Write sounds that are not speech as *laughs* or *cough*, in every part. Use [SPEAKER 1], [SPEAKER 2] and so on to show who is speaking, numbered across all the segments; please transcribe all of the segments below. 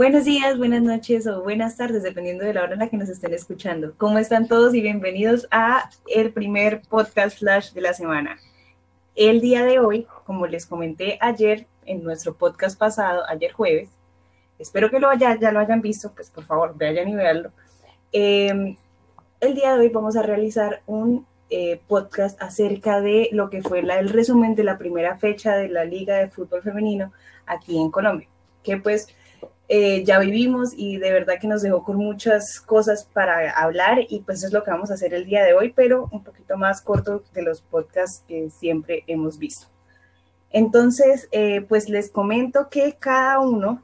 [SPEAKER 1] Buenos días, buenas noches o buenas tardes, dependiendo de la hora en la que nos estén escuchando. ¿Cómo están todos y bienvenidos a el primer podcast flash de la semana? El día de hoy, como les comenté ayer en nuestro podcast pasado, ayer jueves, espero que lo haya, ya lo hayan visto, pues por favor, vayan y veanlo. Em, el día de hoy vamos a realizar un eh, podcast acerca de lo que fue el resumen de la primera fecha de la Liga de Fútbol Femenino aquí en Colombia, que pues eh, ya vivimos y de verdad que nos dejó con muchas cosas para hablar y pues es lo que vamos a hacer el día de hoy, pero un poquito más corto de los podcasts que siempre hemos visto. Entonces, eh, pues les comento que cada uno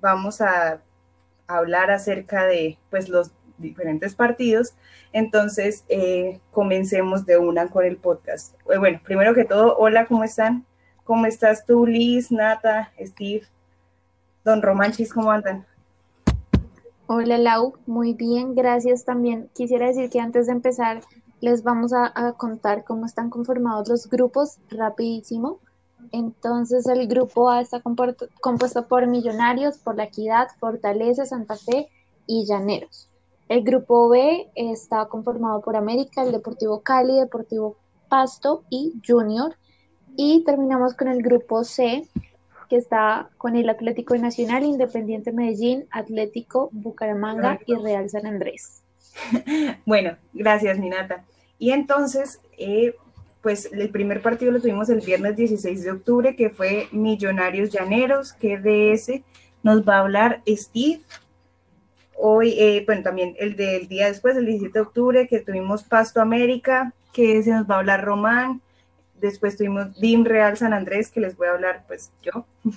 [SPEAKER 1] vamos a hablar acerca de pues los diferentes partidos. Entonces, eh, comencemos de una con el podcast. Bueno, primero que todo, hola, ¿cómo están? ¿Cómo estás tú, Liz, Nata, Steve? Don Romanchis, ¿cómo andan?
[SPEAKER 2] Hola Lau, muy bien, gracias también. Quisiera decir que antes de empezar les vamos a, contar cómo están conformados los grupos rapidísimo. Entonces el grupo A está compuesto por Millonarios, por La Equidad, Fortaleza, Santa Fe y Llaneros. El grupo B está conformado por América, el Deportivo Cali, Deportivo Pasto y Junior. Y terminamos con el grupo C, que está con el Atlético Nacional, Independiente Medellín, Atlético Bucaramanga y Real San Andrés. *laughs*
[SPEAKER 1] Bueno, gracias, Minata. Y entonces, eh, pues el primer partido lo tuvimos el viernes 16 de octubre, que fue Millonarios Llaneros, que de ese nos va a hablar Steve. Hoy, eh, bueno, también el del día después, el 17 de octubre, que tuvimos Pasto América, que ese nos va a hablar Román. Después tuvimos DIM Real San Andrés, que les voy a hablar, pues yo, *laughs*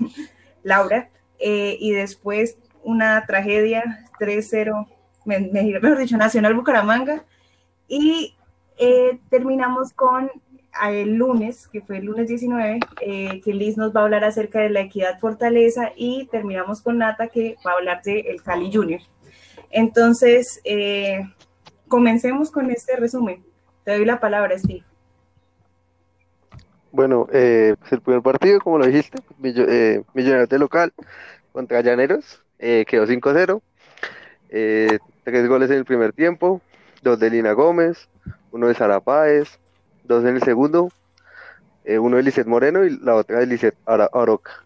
[SPEAKER 1] Laura. Eh, y después una tragedia 3-0, mejor dicho, Nacional Bucaramanga. Y eh, terminamos con el lunes, que fue el lunes 19, eh, que Liz nos va a hablar acerca de la equidad fortaleza y terminamos con Nata, que va a hablar de el Cali Junior. Entonces, comencemos con este resumen. Te doy la palabra, Steve.
[SPEAKER 3] Bueno, eh, pues el primer partido, como lo dijiste, eh, Millonarios de local contra Llaneros, eh, quedó 5-0. tres goles en el primer tiempo, dos de Lina Gómez, uno de Sara Páez, dos en el segundo, uno de Lizeth Moreno y la otra de Lizeth Aroca.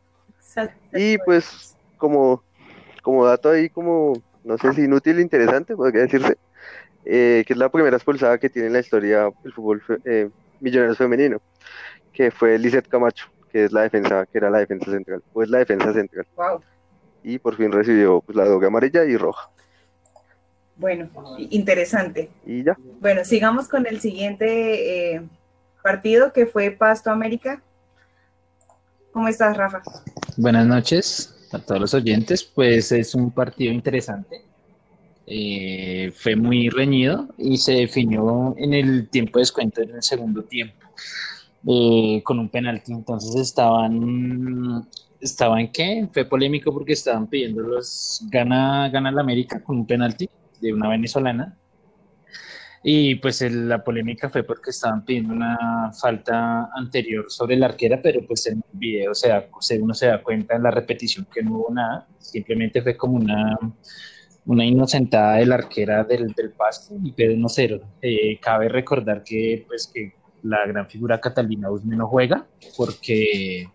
[SPEAKER 3] Y pues, como, como dato ahí, como, no sé si inútil o interesante, podría decirse, que es la primera expulsada que tiene en la historia el fútbol Millonarios femenino que fue Lizeth Camacho, que es la defensa, que era la defensa central, pues la defensa central. Y por fin recibió pues, la doble amarilla y roja.
[SPEAKER 1] Bueno, interesante.
[SPEAKER 3] Y ya.
[SPEAKER 1] Bueno, sigamos con el siguiente eh, partido que fue Pasto América. ¿Cómo estás, Rafa?
[SPEAKER 4] Buenas noches a todos los oyentes. Pues es un partido interesante. Eh, fue muy reñido y se definió en el tiempo de descuento en el segundo tiempo. Eh, con un penalti. Entonces estaban, ¿estaban qué? Fue polémico porque estaban pidiendo los, gana, gana la América con un penalti de una venezolana. Y pues la polémica fue porque estaban pidiendo una falta anterior sobre la arquera, pero pues en el video sea, uno se da cuenta en la repetición que no hubo nada, simplemente fue como una, una inocentada de la arquera del, del pasto y quedó 1-0. Eh, cabe recordar que pues que la gran figura Catalina Usme no juega porque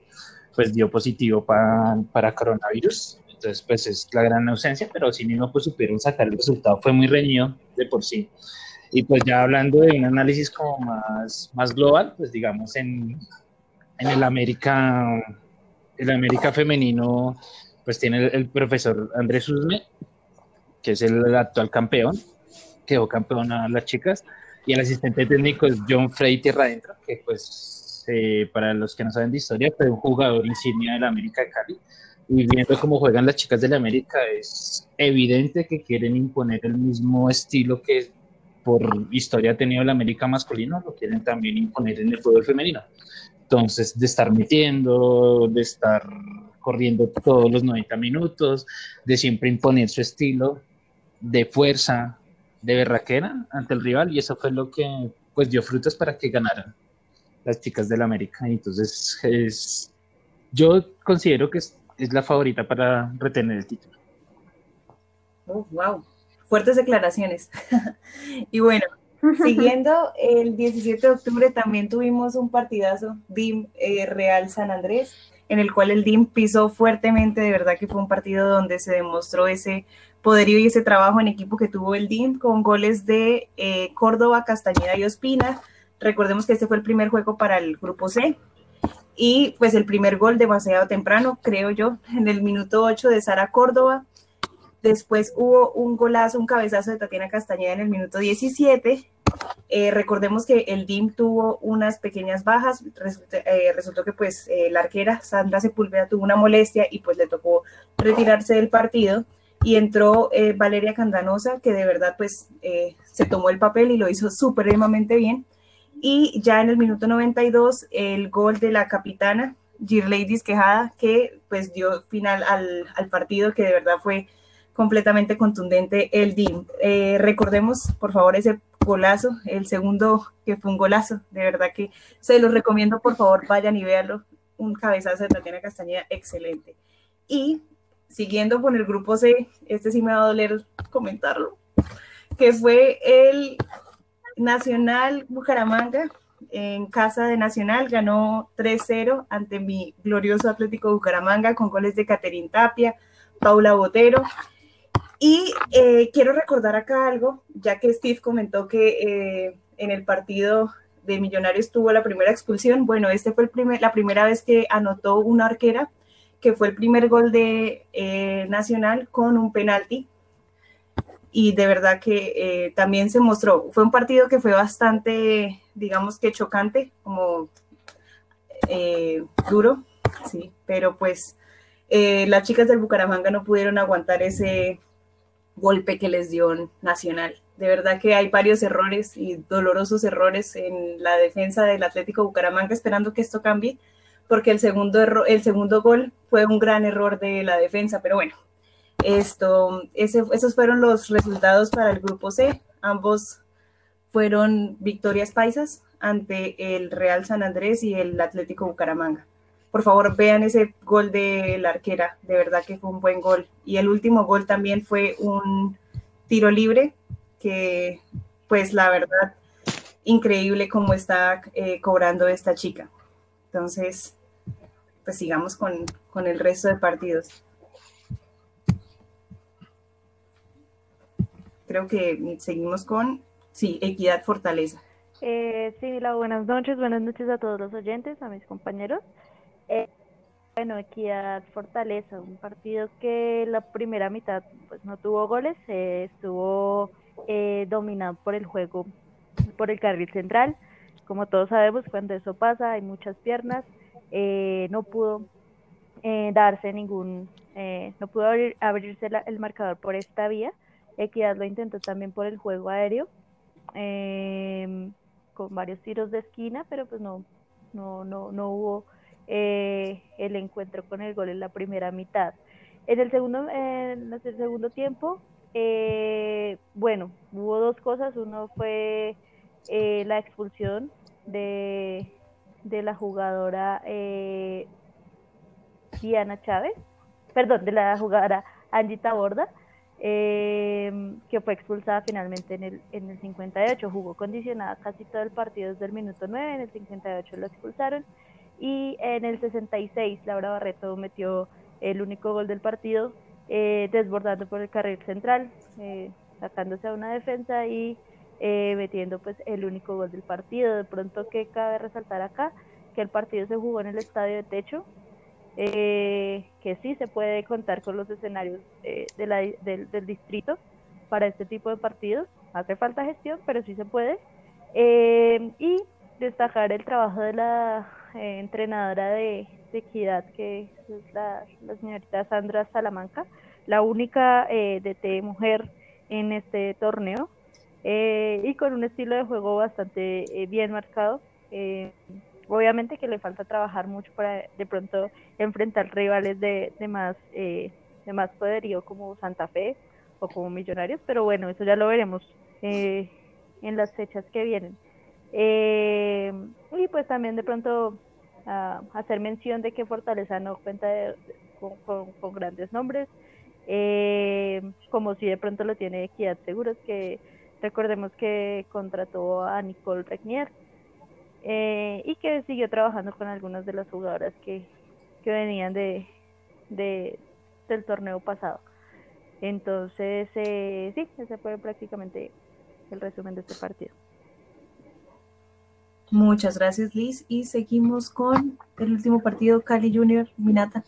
[SPEAKER 4] pues dio positivo para, para coronavirus. Entonces, pues es la gran ausencia, pero sí mismo pues supieron sacar el resultado. Fue muy reñido de por sí. Y pues ya hablando de un análisis como más, más global, pues digamos en, en el América, el América femenino, pues tiene el, profesor Andrés Usme, que es el actual campeón, quedó campeón a las chicas, y el asistente técnico es John Frey Tierra Adentro, que pues eh, para los que no saben de historia, fue un jugador insignia de la América de Cali. Y viendo cómo juegan las chicas de la América, es evidente que quieren imponer el mismo estilo que por historia ha tenido la América masculino, lo quieren también imponer en el fútbol femenino. Entonces, de estar metiendo, de estar corriendo todos los 90 minutos, de siempre imponer su estilo de fuerza, de berraquera ante el rival y eso fue lo que pues dio frutos para que ganaran las chicas del América. Entonces es, yo considero que es, la favorita para retener el título.
[SPEAKER 1] wow, fuertes declaraciones. *laughs* y bueno, *laughs* siguiendo el 17 de octubre también tuvimos un partidazo, DIM eh, Real San Andrés, en el cual el DIM pisó fuertemente, de verdad que fue un partido donde se demostró ese poderío y ese trabajo en equipo que tuvo el DIM con goles de eh, Córdoba, Castañeda y Ospina. Recordemos que este fue el primer juego para el grupo C, y pues el primer gol demasiado temprano, creo yo, en el minuto 8 de Sara Córdoba. Después hubo un golazo, un cabezazo de Tatiana Castañeda en el minuto 17. Eh, recordemos que el DIM tuvo unas pequeñas bajas. Eh, resultó que pues eh, la arquera Sandra Sepúlveda tuvo una molestia y pues le tocó retirarse del partido. Y entró Valeria Candanosa, que de verdad pues se tomó el papel y lo hizo supremamente bien. Y ya en el minuto 92, el gol de la capitana, Girley Quejada, que pues dio final al, al, partido, que de verdad fue completamente contundente el DIM. Eh, recordemos, por favor, ese golazo, el segundo que fue un golazo, de verdad que se los recomiendo, por favor, vayan y véanlo. Un cabezazo de Tatiana Castañeda, excelente. Y siguiendo con el grupo C, este sí me va a doler comentarlo, que fue el Nacional Bucaramanga, en casa de Nacional, ganó 3-0 ante mi glorioso Atlético Bucaramanga con goles de Caterín Tapia, Paula Botero. Y eh, quiero recordar acá algo, ya que Steve comentó que eh, en el partido de Millonarios tuvo la primera expulsión. Bueno, este fue el primer, la primera vez que anotó una arquera, que fue el primer gol de eh, Nacional con un penalti y de verdad que eh, también se mostró, fue un partido que fue bastante, digamos que chocante, como eh, duro, sí, pero pues las chicas del Bucaramanga no pudieron aguantar ese golpe que les dio Nacional. De verdad que hay varios errores y dolorosos errores en la defensa del Atlético Bucaramanga, esperando que esto cambie, porque el segundo, el segundo gol fue un gran error de la defensa, pero bueno, esto, esos fueron los resultados para el grupo C. Ambos fueron victorias paisas ante el Real San Andrés y el Atlético Bucaramanga. Por favor, vean ese gol de la arquera, de verdad que fue un buen gol. Y el último gol también fue un tiro libre, que pues la verdad, increíble cómo está eh, cobrando esta chica. Entonces, pues sigamos con, con el resto de partidos. creo que seguimos con, sí, Equidad Fortaleza.
[SPEAKER 5] Eh, sí, la buenas noches, buenas noches a todos los oyentes, a mis compañeros. Eh, bueno, Equidad Fortaleza, un partido que la primera mitad pues no tuvo goles, eh, estuvo eh, dominado por el juego, por el carril central. Como todos sabemos, cuando eso pasa hay muchas piernas, no pudo darse ningún, no pudo abrirse el marcador por esta vía Equidad lo intentó también por el juego aéreo, em, con varios tiros de esquina, pero pues no, no, no, no hubo eh, el encuentro con el gol en la primera mitad. En el segundo, en el segundo tiempo, eh, bueno, hubo dos cosas. Uno fue eh, la expulsión de, de la jugadora Diana Chávez, perdón, de la jugadora Angita Borda eh, que fue expulsada finalmente en el, en el 58. Jugó condicionada casi todo el partido desde el minuto 9, en el 58 lo expulsaron y en el 66 Laura Barreto metió el único gol del partido, eh, desbordando por el carril central, eh, sacándose a una defensa y eh, metiendo pues el único gol del partido. De pronto que cabe resaltar acá que el partido se jugó en el estadio de techo, eh, que sí se puede contar con los escenarios eh, de la, del, distrito para este tipo de partidos. Hace falta gestión, pero sí se puede. Eh, y destacar el trabajo de la entrenadora de, equidad, que es la, señorita Sandra Salamanca, la única DT mujer en este torneo, y con un estilo de juego bastante bien marcado. Obviamente que le falta trabajar mucho para de pronto enfrentar rivales de, de más eh, de más poderío como Santa Fe o como Millonarios, pero bueno, eso ya lo veremos eh, en las fechas que vienen. Eh, y pues también de pronto ah, hacer mención de que Fortaleza no cuenta con, grandes nombres. como si de pronto lo tiene Equidad Seguros, que recordemos que contrató a Nicole Regnier eh, y que siguió trabajando con algunas de las jugadoras que, que venían de, de, del torneo pasado. Entonces, eh, sí, ese fue prácticamente el resumen de este partido.
[SPEAKER 1] Muchas gracias, Liz. Y seguimos con el último partido, Cali Junior, Minata.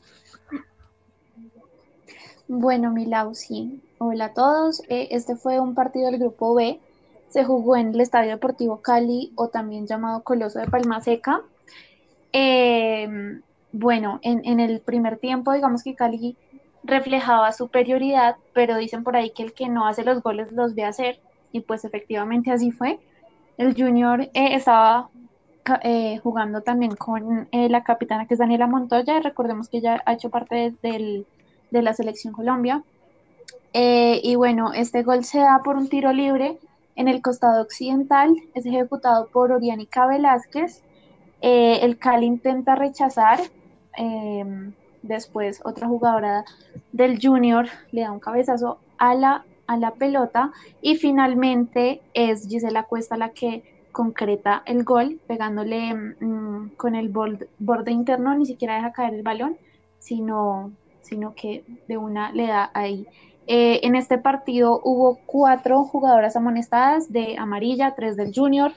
[SPEAKER 2] Bueno, Milau, sí. Hola a todos. Eh, este fue un partido del grupo B. Se jugó en el Estadio Deportivo Cali, o también llamado Coloso de Palma Seca. Em, bueno, en, en el primer tiempo, digamos que Cali reflejaba superioridad, pero dicen por ahí que el que no hace los goles los ve hacer, y pues efectivamente así fue. El Junior eh, estaba eh, jugando también con eh, la capitana que es Daniela Montoya, recordemos que ella ha hecho parte de, la selección Colombia. Y bueno, este gol se da por un tiro libre en el costado occidental, es ejecutado por Oriánica Velázquez. el Cali intenta rechazar, em, después otra jugadora del Junior le da un cabezazo a la a la pelota y finalmente es Gisela Cuesta la que concreta el gol pegándole mm, con el borde, interno, ni siquiera deja caer el balón, sino, sino que de una le da ahí. Eh, en este partido hubo cuatro jugadoras amonestadas de amarilla, tres del junior,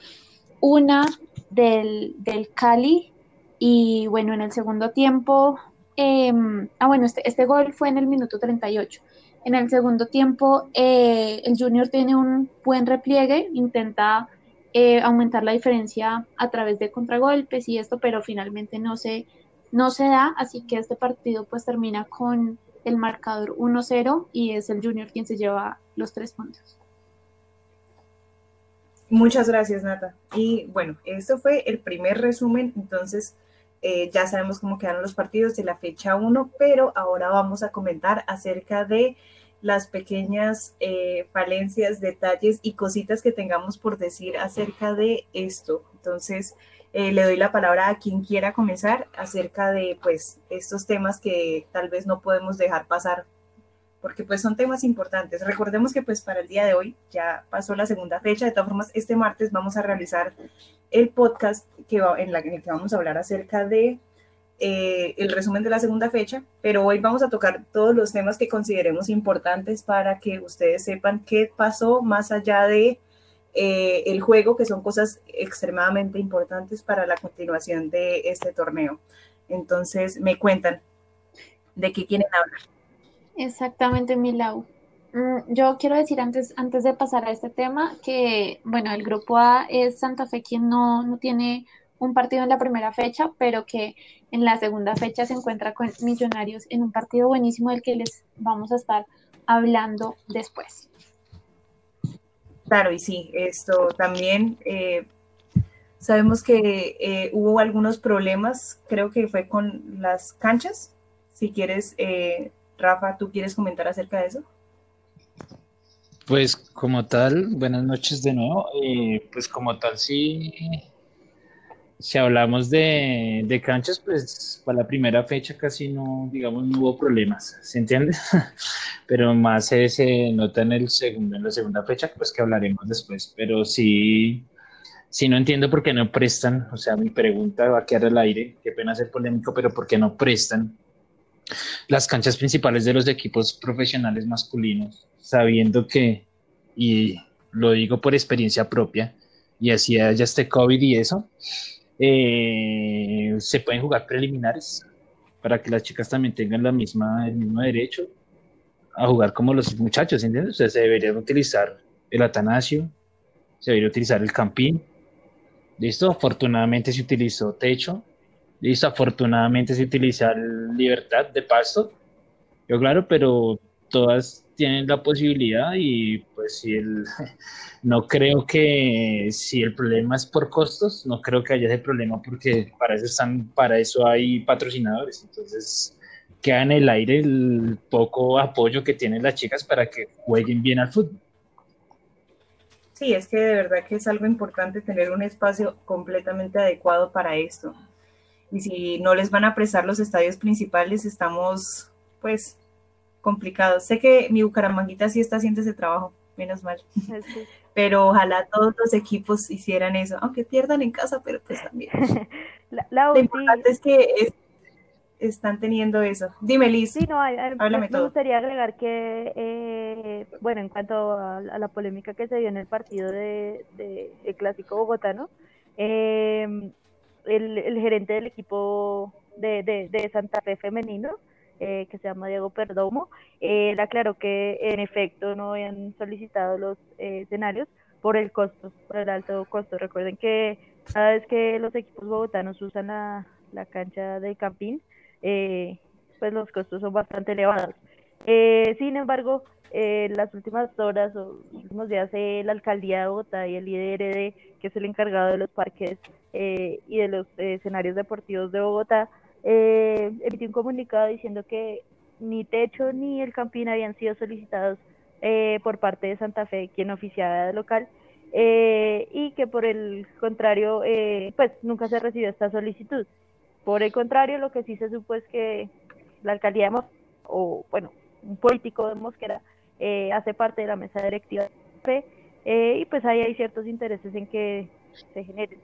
[SPEAKER 2] una del, del Cali y bueno, en el segundo tiempo, em, ah bueno, este, este gol fue en el minuto 38. En el segundo tiempo, eh, el Junior tiene un buen repliegue, intenta eh, aumentar la diferencia a través de contragolpes y esto, pero finalmente no se, no se da, así que este partido pues termina con el marcador 1-0 y es el Junior quien se lleva los tres puntos.
[SPEAKER 1] Muchas gracias, Nata. Y bueno, esto fue el primer resumen, entonces eh, ya sabemos cómo quedaron los partidos de la fecha 1, pero ahora vamos a comentar acerca de las pequeñas eh, falencias, detalles y cositas que tengamos por decir acerca de esto. Entonces, eh, le doy la palabra a quien quiera comenzar acerca de pues estos temas que tal vez no podemos dejar pasar porque pues son temas importantes. Recordemos que pues para el día de hoy ya pasó la segunda fecha, de todas formas este martes vamos a realizar el podcast que va, en, el que vamos a hablar acerca de eh, el resumen de la segunda fecha, pero hoy vamos a tocar todos los temas que consideremos importantes para que ustedes sepan qué pasó más allá de eh, el juego, que son cosas extremadamente importantes para la continuación de este torneo. Entonces, me cuentan de qué quieren hablar.
[SPEAKER 2] Exactamente, Milau. Mm, yo quiero decir antes, antes de pasar a este tema que, bueno, el grupo A es Santa Fe quien no, no tiene un partido en la primera fecha, pero que en la segunda fecha se encuentra con Millonarios en un partido buenísimo del que les vamos a estar hablando después.
[SPEAKER 1] Claro, y sí, esto también eh, sabemos que eh, hubo algunos problemas, creo que fue con las canchas. Si quieres, eh, Rafa, ¿tú quieres comentar acerca de eso?
[SPEAKER 4] Pues como tal, buenas noches de nuevo. Eh, pues como tal, sí, si hablamos de, de, canchas, pues para la primera fecha casi no, digamos, no hubo problemas, ¿se entiende? *laughs* Pero más se, nota en el segundo, en la segunda fecha, pues que hablaremos después. Pero sí, sí no entiendo por qué no prestan, o sea, mi pregunta va a quedar al aire, qué pena ser polémico, pero por qué no prestan las canchas principales de los equipos profesionales masculinos, sabiendo que, y lo digo por experiencia propia, y así ya este COVID y eso, eh, se pueden jugar preliminares para que las chicas también tengan la misma, el mismo derecho a jugar como los muchachos, ¿entiendes? O sea, se debería utilizar el Atanasio, se debería utilizar el Campín. Listo, afortunadamente se utilizó techo, Listo, afortunadamente se utiliza libertad de pasto. Yo claro, pero todas tienen la posibilidad y pues si el, *laughs* no creo que si el problema es por costos, no creo que haya ese problema porque para eso están, para eso hay patrocinadores. Entonces queda en el aire el poco apoyo que tienen las chicas para que jueguen bien al fútbol.
[SPEAKER 1] Sí, es que de verdad que es algo importante tener un espacio completamente adecuado para esto y si no les van a prestar los estadios principales, estamos pues complicado. Sé que mi Bucaramanguita sí está haciendo ese trabajo, menos mal. *laughs* Pero ojalá todos los equipos hicieran eso, aunque pierdan en casa, pero pues también. *laughs*
[SPEAKER 5] La, Lo
[SPEAKER 1] importante es que están teniendo eso. Dime, Liz.
[SPEAKER 5] Sí, no, me, gustaría agregar que, eh, bueno, en cuanto a, la polémica que se dio en el partido de, de, Clásico Bogotano, eh, el, el, gerente del equipo de, de Santa Fe femenino, eh, que se llama Diego Perdomo, él aclaró que en efecto no habían solicitado los eh, escenarios por el costo, por el alto costo. Recuerden que cada vez que los equipos bogotanos usan la, la cancha de Campín, eh, pues los costos son bastante elevados. sin embargo, en las últimas horas o últimos días, la alcaldía de Bogotá y el IDRD, que es el encargado de los parques y de los escenarios deportivos de Bogotá, eh, emitió un comunicado diciendo que ni Techo ni el Campín habían sido solicitados eh, por parte de Santa Fe, quien oficiaba local, eh, y que por el contrario, eh, pues nunca se recibió esta solicitud. Por el contrario, lo que sí se supo es que la alcaldía de Mosquera, o bueno, un político de Mosquera, hace parte de la mesa directiva de Santa Fe, y pues ahí hay ciertos intereses en que se generen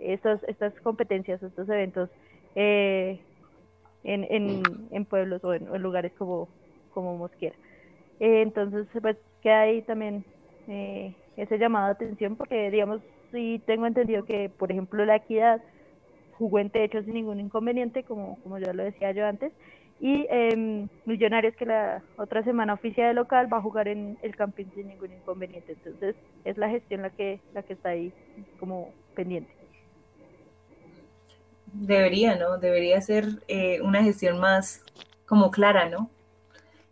[SPEAKER 5] estos, estas competencias, estos eventos eh, en, en, en, pueblos o en, lugares como, como Mosquera. Eh, entonces, pues queda ahí también eh, ese llamado de atención porque, digamos, sí tengo entendido que, por ejemplo, la equidad jugó en techo sin ningún inconveniente, como, como ya lo decía yo antes, y eh, Millonarios que la otra semana oficial de local va a jugar en el camping sin ningún inconveniente. Entonces, es la gestión la que, la que está ahí como pendiente.
[SPEAKER 1] Debería, ¿no? Debería ser eh, una gestión más como clara, ¿no?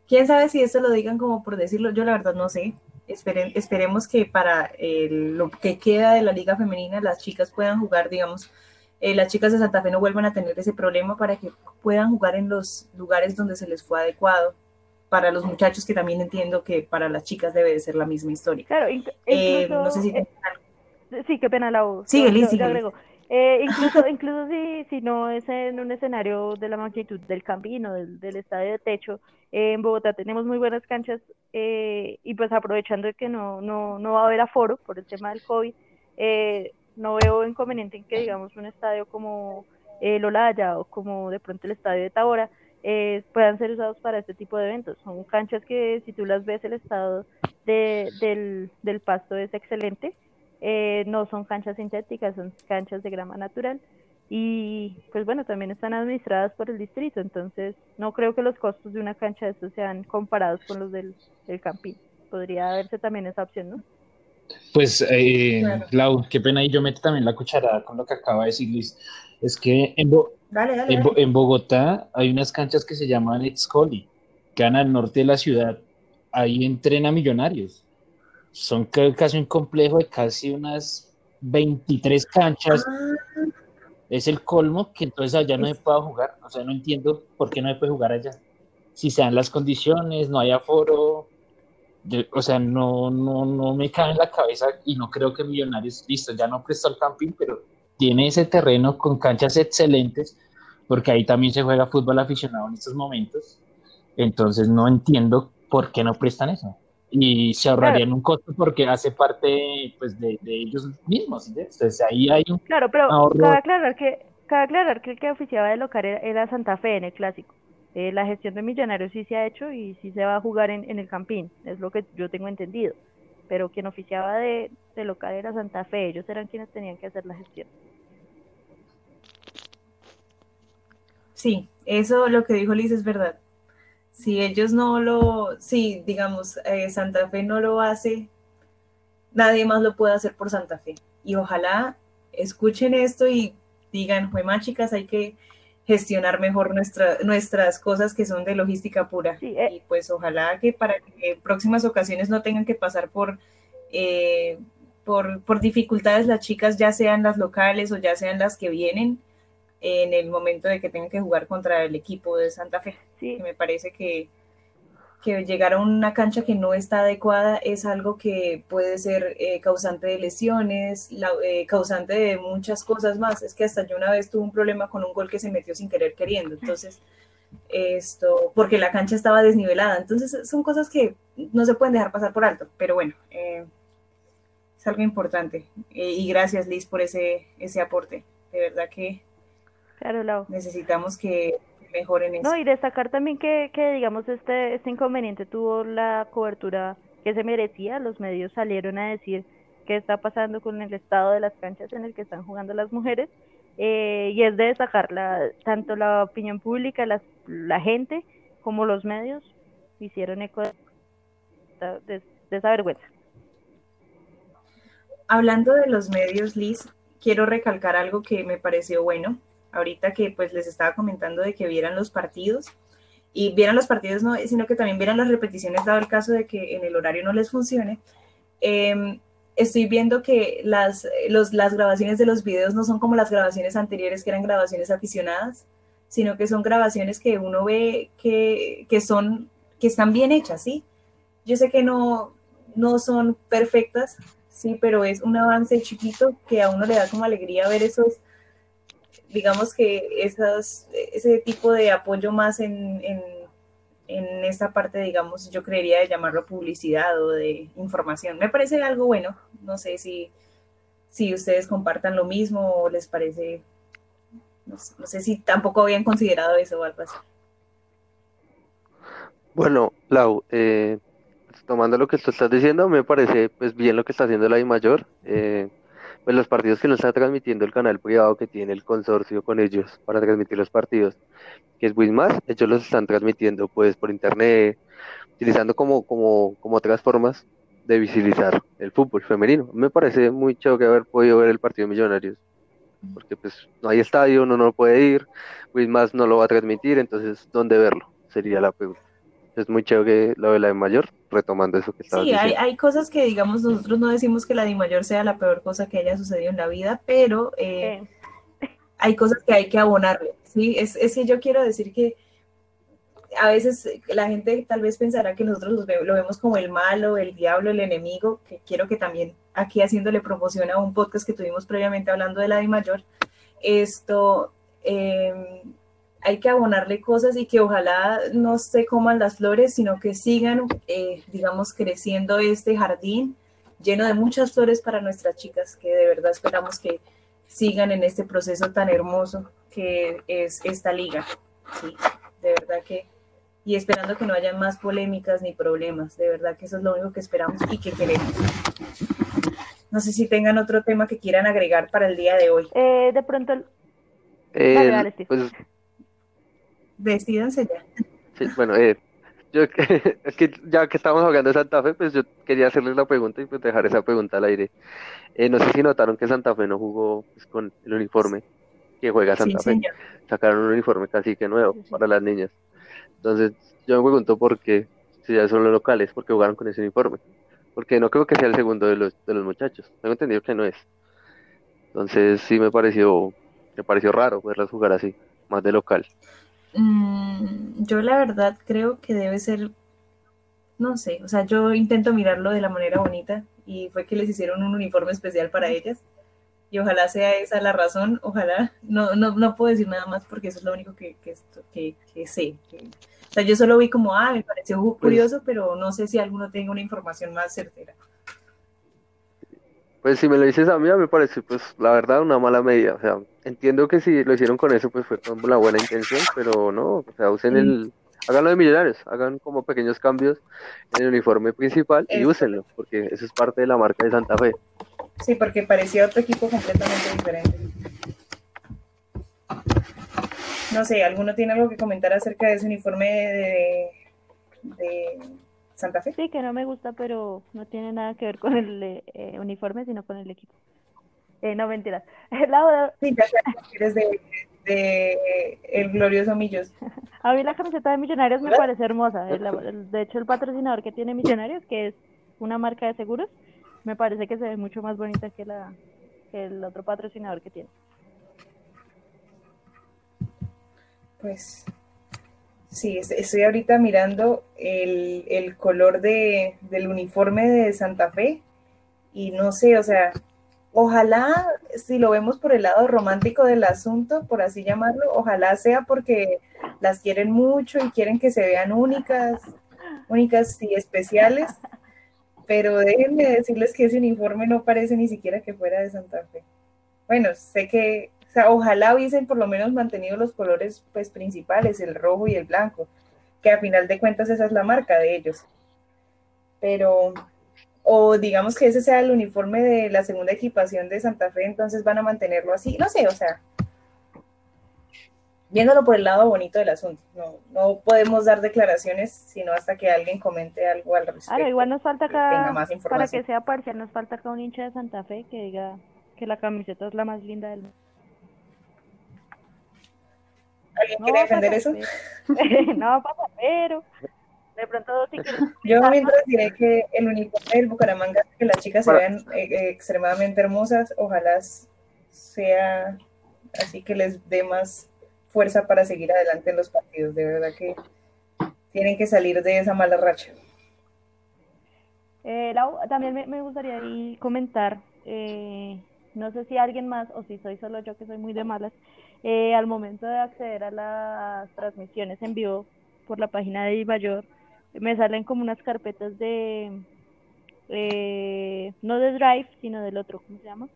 [SPEAKER 1] Quién sabe si esto lo digan como por decirlo, yo la verdad no sé. esperemos que para lo que queda de la liga femenina las chicas puedan jugar, digamos, eh, las chicas de Santa Fe no vuelvan a tener ese problema para que puedan jugar en los lugares donde se les fue adecuado. Para los muchachos que también entiendo que para las chicas debe de ser la misma historia.
[SPEAKER 5] Claro,
[SPEAKER 1] eh, no sé si...
[SPEAKER 5] sí, qué pena la
[SPEAKER 1] Sí,
[SPEAKER 5] sí, eh, incluso incluso si, si no es en un escenario de la magnitud del Campino, del, del estadio de techo, eh, en Bogotá tenemos muy buenas canchas eh, y pues aprovechando que no, no, no va a haber aforo por el tema del COVID, no veo inconveniente en que digamos un estadio como el Olaya o como de pronto el estadio de Tabora puedan ser usados para este tipo de eventos. Son canchas que si tú las ves el estado de, del, del pasto es excelente eh, no son canchas sintéticas, son canchas de grama natural y pues bueno, también están administradas por el distrito, entonces no creo que los costos de una cancha de estos sean comparados con los del, del camping. Podría verse también esa opción, ¿no?
[SPEAKER 4] Pues, eh, Lau, qué pena y yo meto también la cucharada con lo que acaba de decir Luis. Es que en, en, Bogotá hay unas canchas que se llaman Excoli, que van al norte de la ciudad. Ahí entrena millonarios son casi un complejo de casi unas 23 canchas. Ah. Es el colmo que entonces allá no se pueda jugar. O sea, no entiendo por qué no se puede jugar allá. Si se dan las condiciones, no hay aforo. o sea, no, no, no me cabe en la cabeza y no creo que Millonarios, listo, ya no prestó el camping, pero tiene ese terreno con canchas excelentes, porque ahí también se juega fútbol aficionado en estos momentos. Entonces no entiendo por qué no prestan eso y se ahorrarían un costo porque hace parte pues de, ellos mismos entonces ahí hay un
[SPEAKER 5] claro pero cabe aclarar que cabe aclarar que el que oficiaba de local era, Santa Fe en el clásico. Eh, la gestión de Millonarios sí se ha hecho y sí se va a jugar en, en el Campín es lo que yo tengo entendido. Pero quien oficiaba de, de local era Santa Fe ellos eran quienes tenían que hacer la gestión.
[SPEAKER 1] Sí eso lo que dijo Liz es verdad si ellos no lo, si digamos eh, Santa Fe no lo hace, nadie más lo puede hacer por Santa Fe. Y ojalá escuchen esto y digan, más chicas, hay que gestionar mejor nuestra, nuestras cosas que son de logística pura.
[SPEAKER 5] Eh.
[SPEAKER 1] Y pues ojalá que para que próximas ocasiones no tengan que pasar por, eh, por, por dificultades las chicas, ya sean las locales o ya sean las que vienen, en el momento de que tengan que jugar contra el equipo de Santa Fe. Sí. me parece que, que llegar a una cancha que no está adecuada es algo que puede ser eh, causante de lesiones, eh, causante de muchas cosas más. Es que hasta yo una vez tuve un problema con un gol que se metió sin querer queriendo. Entonces, esto, porque la cancha estaba desnivelada. Entonces son cosas que no se pueden dejar pasar por alto, pero bueno, eh, es algo importante. Y gracias Liz por ese, ese aporte. De verdad que
[SPEAKER 5] claro,
[SPEAKER 1] necesitamos que mejoren eso.
[SPEAKER 5] No, y destacar también que, que digamos, este, este inconveniente tuvo la cobertura que se merecía. Los medios salieron a decir qué está pasando con el estado de las canchas en el que están jugando las mujeres. Eh, y es de destacar la, tanto la opinión pública, la, la gente, como los medios hicieron eco de, esa vergüenza.
[SPEAKER 1] Hablando de los medios, Liz, quiero recalcar algo que me pareció bueno. Ahorita que pues les estaba comentando de que vieran los partidos y vieran los partidos, no, sino que también vieran las repeticiones, dado el caso de que en el horario no les funcione. Eh, estoy viendo que las, los, las grabaciones de los videos no son como las grabaciones anteriores, que eran grabaciones aficionadas, sino que son grabaciones que uno ve que, que son, que están bien hechas, ¿sí? Yo sé que no, no son perfectas, sí, pero es un avance chiquito que a uno le da como alegría ver esos, digamos que esas, ese tipo de apoyo más en, en esta parte, digamos, yo creería de llamarlo publicidad o de información. Me parece algo bueno. No sé si, si ustedes compartan lo mismo o les parece, no sé, si tampoco habían considerado eso o algo así.
[SPEAKER 3] Bueno, Lau, eh, tomando lo que tú estás diciendo, me parece pues bien lo que está haciendo la I Mayor. Eh, pues los partidos que nos está transmitiendo el canal privado que tiene el consorcio con ellos para transmitir los partidos que es Wismar, ellos los están transmitiendo pues por internet, utilizando como, como, como otras formas de visibilizar el fútbol femenino. Me parece muy chévere haber podido ver el partido de Millonarios, porque pues no hay estadio, uno no puede ir, Wismar no lo va a transmitir, entonces ¿dónde verlo? Sería la pregunta. Es muy chévere lo de la de mayor, retomando eso que estaba
[SPEAKER 1] Sí, hay, hay, cosas que digamos nosotros no decimos que la de mayor sea la peor cosa que haya sucedido en la vida, pero eh, hay cosas que hay que abonarle. ¿sí? Es, es, que yo quiero decir que a veces la gente tal vez pensará que nosotros lo, vemos como el malo, el diablo, el enemigo, que quiero que también aquí haciéndole promoción a un podcast que tuvimos previamente hablando de la de mayor, esto em, hay que abonarle cosas y que ojalá no se coman las flores, sino que sigan, eh, digamos, creciendo este jardín lleno de muchas flores para nuestras chicas, que de verdad esperamos que sigan en este proceso tan hermoso que es esta liga. Sí, de verdad que, y esperando que no haya más polémicas ni problemas, de verdad que eso es lo único que esperamos y que queremos. No sé si tengan otro tema que quieran agregar para el día de hoy.
[SPEAKER 5] Eh, de pronto,
[SPEAKER 3] eh, pues,
[SPEAKER 1] Decídanse ya.
[SPEAKER 3] Sí, bueno, eh, yo, *laughs* es que ya que estamos hablando de Santa Fe, pues yo quería hacerles la pregunta y pues dejar esa pregunta al aire. Eh, no sé si notaron que Santa Fe no jugó pues, con el uniforme que juega Santa Fe. Sacaron un uniforme casi que nuevo para las niñas. Entonces, yo me pregunto por qué, si ya son los locales, por qué jugaron con ese uniforme. Porque no creo que sea el segundo de los, de los muchachos. Tengo entendido que no es. Entonces, sí me pareció, me pareció raro verlas jugar así, más de local.
[SPEAKER 1] Mm, yo la verdad creo que debe ser, no sé, o sea, yo intento mirarlo de la manera bonita y fue que les hicieron un uniforme especial para ellas y ojalá sea esa la razón, ojalá, no, no, no puedo decir nada más porque eso es lo único que, que, que, sé. o sea, yo solo vi como, ah, me pareció pues curioso, pero no sé si alguno tenga una información más certera.
[SPEAKER 3] Pues si me lo dices a mí, me parece, pues la verdad, una mala medida. O sea, entiendo que si lo hicieron con eso, pues fue con la buena intención, pero no, o sea, usen el, háganlo de millonarios, hagan como pequeños cambios en el uniforme principal y úsenlo, porque eso es parte de la marca de Santa Fe.
[SPEAKER 1] Sí, porque parecía otro equipo completamente diferente. No sé, ¿alguno tiene algo que comentar acerca de ese uniforme de, de Santa Fe?
[SPEAKER 5] Sí, que no me gusta, pero no tiene nada que ver con el eh, uniforme, sino con el equipo. Eh, no, mentiras. *laughs*
[SPEAKER 1] Laura... Sí, ya eres de, de el glorioso Millos. *laughs*
[SPEAKER 5] A mí la camiseta de Millonarios me parece hermosa. de hecho, el patrocinador que tiene Millonarios, que es una marca de seguros, me parece que se ve mucho más bonita que, la, que el otro patrocinador que tiene.
[SPEAKER 1] Pues sí, estoy ahorita mirando el, el color de, del uniforme de Santa Fe y no sé, o sea, ojalá, si lo vemos por el lado romántico del asunto, por así llamarlo, ojalá sea porque las quieren mucho y quieren que se vean únicas, únicas y especiales, pero déjenme decirles que ese uniforme no parece ni siquiera que fuera de Santa Fe. Bueno, sé que, o sea, ojalá hubiesen por lo menos mantenido los colores pues principales, el rojo y el blanco, que a final de cuentas esa es la marca de ellos. Pero, o digamos que ese sea el uniforme de la segunda equipación de Santa Fe, entonces van a mantenerlo así, no sé, o sea, viéndolo por el lado bonito del asunto. No, no podemos dar declaraciones sino hasta que alguien comente algo al respecto.
[SPEAKER 5] Ahora, igual nos falta acá, para que sea parcial, nos falta acá un hincha de Santa Fe que diga que la camiseta es la más linda del mundo.
[SPEAKER 1] ¿Alguien quiere defender eso? *laughs*
[SPEAKER 5] no pasa, pero de pronto si *laughs*
[SPEAKER 1] Yo mientras diré que el uniforme del Bucaramanga, que las chicas se vean eh, eh, extremadamente hermosas, ojalá sea así que les dé más fuerza para seguir adelante en los partidos. De verdad que tienen que salir de esa mala racha.
[SPEAKER 5] Eh, también me, gustaría comentar, eh, no sé si alguien más o si soy solo yo que soy muy de malas, eh, al momento de acceder a las transmisiones en vivo por la página de Ibayor, me salen como unas carpetas de, no de Drive, sino del otro, ¿cómo se llama?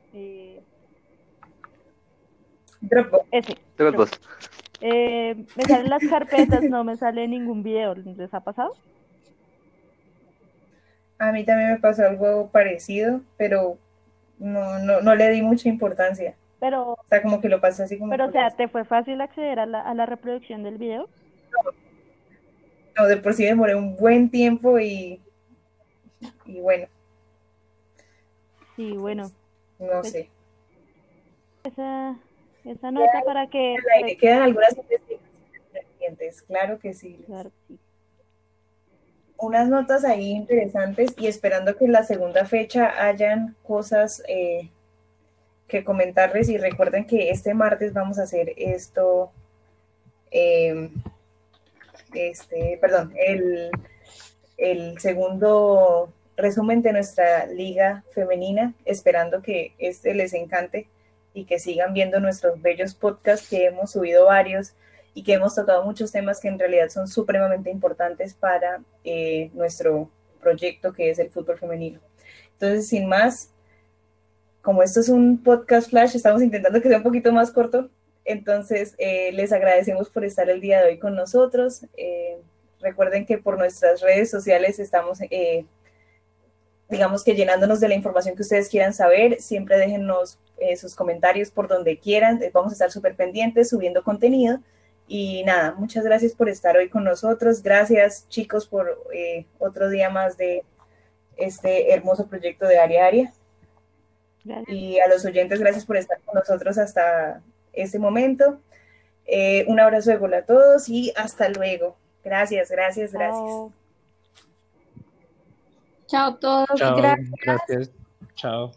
[SPEAKER 1] Dropbox.
[SPEAKER 5] Ese. Eh, me salen las carpetas, no me sale ningún video. ¿Les ha pasado?
[SPEAKER 1] A mí también me pasó algo parecido, pero no, no, no le di mucha importancia.
[SPEAKER 5] Pero,
[SPEAKER 1] o sea, como que lo pasé así como.
[SPEAKER 5] Pero, o sea, ¿te fue fácil acceder a la, a la reproducción del video?
[SPEAKER 1] No. De por sí demoré un buen tiempo y. Y bueno.
[SPEAKER 5] Sí, bueno.
[SPEAKER 1] No pues sé.
[SPEAKER 5] Esa, esa nota para que...
[SPEAKER 1] Pues quedan algunas investigaciones pendientes, claro que sí.
[SPEAKER 5] Claro, sí.
[SPEAKER 1] Unas notas ahí interesantes y esperando que en la segunda fecha hayan cosas eh, que comentarles y recuerden que este martes vamos a hacer esto, eh, este, perdón, el, el segundo resumen de nuestra liga femenina, esperando que este les encante y que sigan viendo nuestros bellos podcasts que hemos subido varios y que hemos tocado muchos temas que en realidad son supremamente importantes para eh, nuestro proyecto que es el fútbol femenino. Entonces, sin más, como esto es un podcast flash, estamos intentando que sea un poquito más corto, entonces eh, les agradecemos por estar el día de hoy con nosotros. Eh, recuerden que por nuestras redes sociales estamos digamos que llenándonos de la información que ustedes quieran saber, siempre déjennos eh, sus comentarios por donde quieran, eh, vamos a estar súper pendientes subiendo contenido. Y nada, muchas gracias por estar hoy con nosotros, gracias chicos por eh, otro día más de este hermoso proyecto de Área Área. Y a los oyentes, gracias por estar con nosotros hasta este momento. un abrazo de gol a todos y hasta luego. Gracias, gracias, gracias.
[SPEAKER 2] Chao a todos.
[SPEAKER 4] Chao, gracias. Chao.